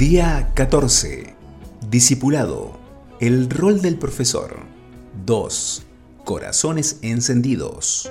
Día 14. Discipulado. El rol del profesor. 2. Corazones encendidos.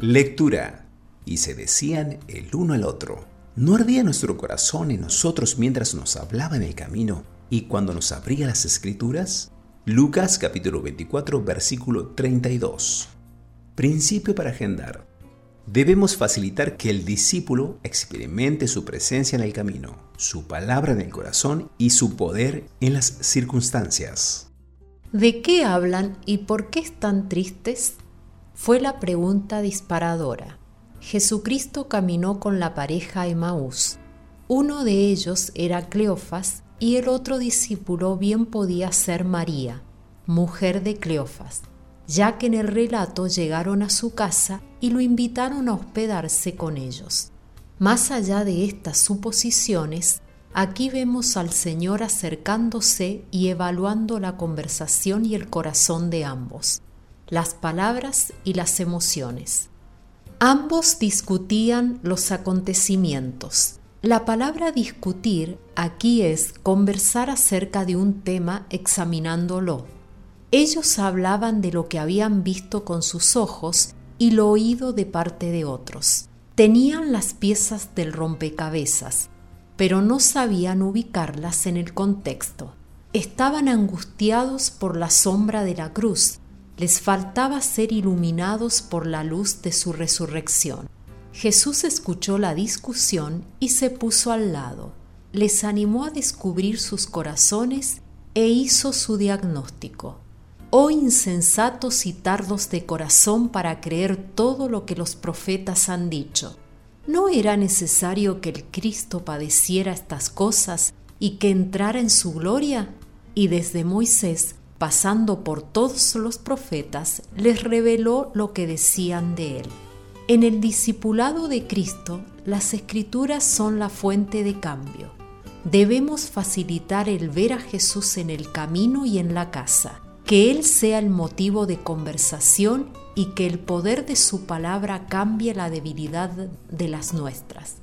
Lectura. Y se decían el uno al otro. ¿No ardía nuestro corazón en nosotros mientras nos hablaba en el camino y cuando nos abría las escrituras? Lucas capítulo 24 versículo 32. Principio para agendar. Debemos facilitar que el discípulo experimente su presencia en el camino, su palabra en el corazón y su poder en las circunstancias. ¿De qué hablan y por qué están tristes? Fue la pregunta disparadora. Jesucristo caminó con la pareja Emaús. Uno de ellos era Cleofas y el otro discípulo bien podía ser María, mujer de Cleofas ya que en el relato llegaron a su casa y lo invitaron a hospedarse con ellos. Más allá de estas suposiciones, aquí vemos al Señor acercándose y evaluando la conversación y el corazón de ambos, las palabras y las emociones. Ambos discutían los acontecimientos. La palabra discutir aquí es conversar acerca de un tema examinándolo ellos hablaban de lo que habían visto con sus ojos y lo oído de parte de otros. Tenían las piezas del rompecabezas, pero no sabían ubicarlas en el contexto. Estaban angustiados por la sombra de la cruz, les faltaba ser iluminados por la luz de su resurrección. Jesús escuchó la discusión y se puso al lado. Les animó a descubrir sus corazones e hizo su diagnóstico. Oh insensatos y tardos de corazón para creer todo lo que los profetas han dicho. ¿No era necesario que el Cristo padeciera estas cosas y que entrara en su gloria? Y desde Moisés, pasando por todos los profetas, les reveló lo que decían de él. En el discipulado de Cristo, las escrituras son la fuente de cambio. Debemos facilitar el ver a Jesús en el camino y en la casa que Él sea el motivo de conversación y que el poder de su palabra cambie la debilidad de las nuestras.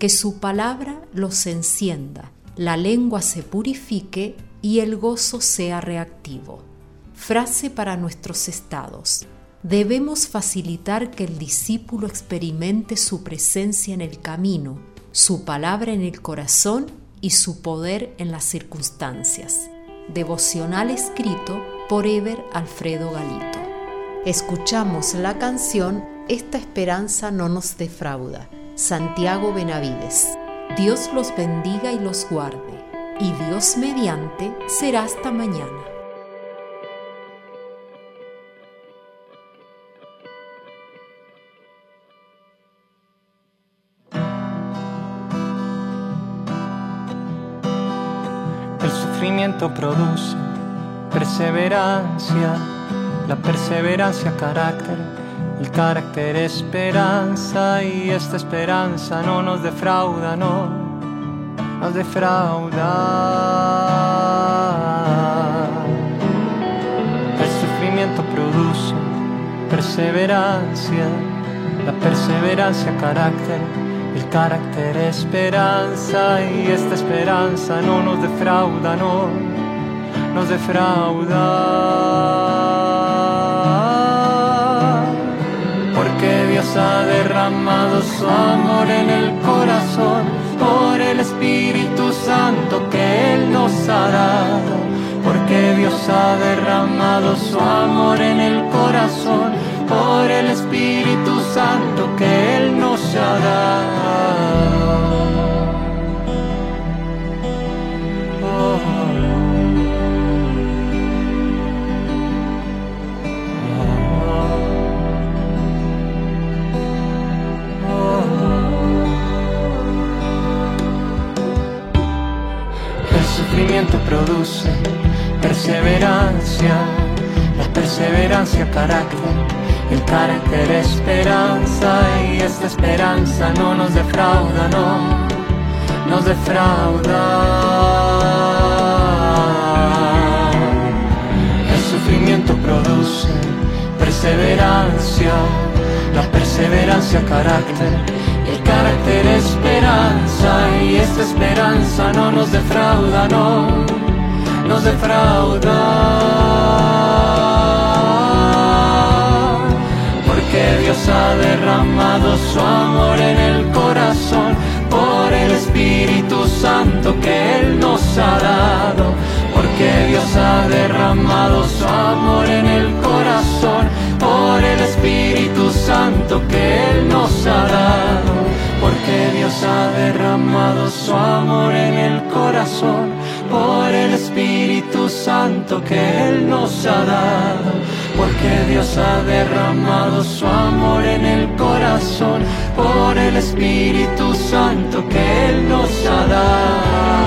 Que su palabra los encienda, la lengua se purifique y el gozo sea reactivo. Frase para nuestros estados. Debemos facilitar que el discípulo experimente su presencia en el camino, su palabra en el corazón y su poder en las circunstancias. Devocional escrito por Ever Alfredo Galito. Escuchamos la canción Esta esperanza no nos defrauda, Santiago Benavides. Dios los bendiga y los guarde, y Dios mediante será hasta mañana. El sufrimiento produce perseverancia, la perseverancia carácter, el carácter esperanza y esta esperanza no nos defrauda, no nos defrauda. El sufrimiento produce perseverancia, la perseverancia carácter, el carácter esperanza y esta esperanza no nos defrauda, no nos defrauda. Porque Dios ha derramado su amor en el corazón por el Espíritu Santo que Él nos ha dado. Porque Dios ha derramado su amor en el corazón por el Espíritu Santo que Él nos ha dado. Produce perseverancia, la perseverancia carácter, el carácter esperanza y esta esperanza no nos defrauda, no nos defrauda. El sufrimiento produce perseverancia, la perseverancia carácter, el carácter esperanza esperanza no nos defrauda, no nos defrauda. Porque Dios ha derramado su amor en el su amor en el corazón por el Espíritu Santo que Él nos ha dado, porque Dios ha derramado su amor en el corazón por el Espíritu Santo que Él nos ha dado.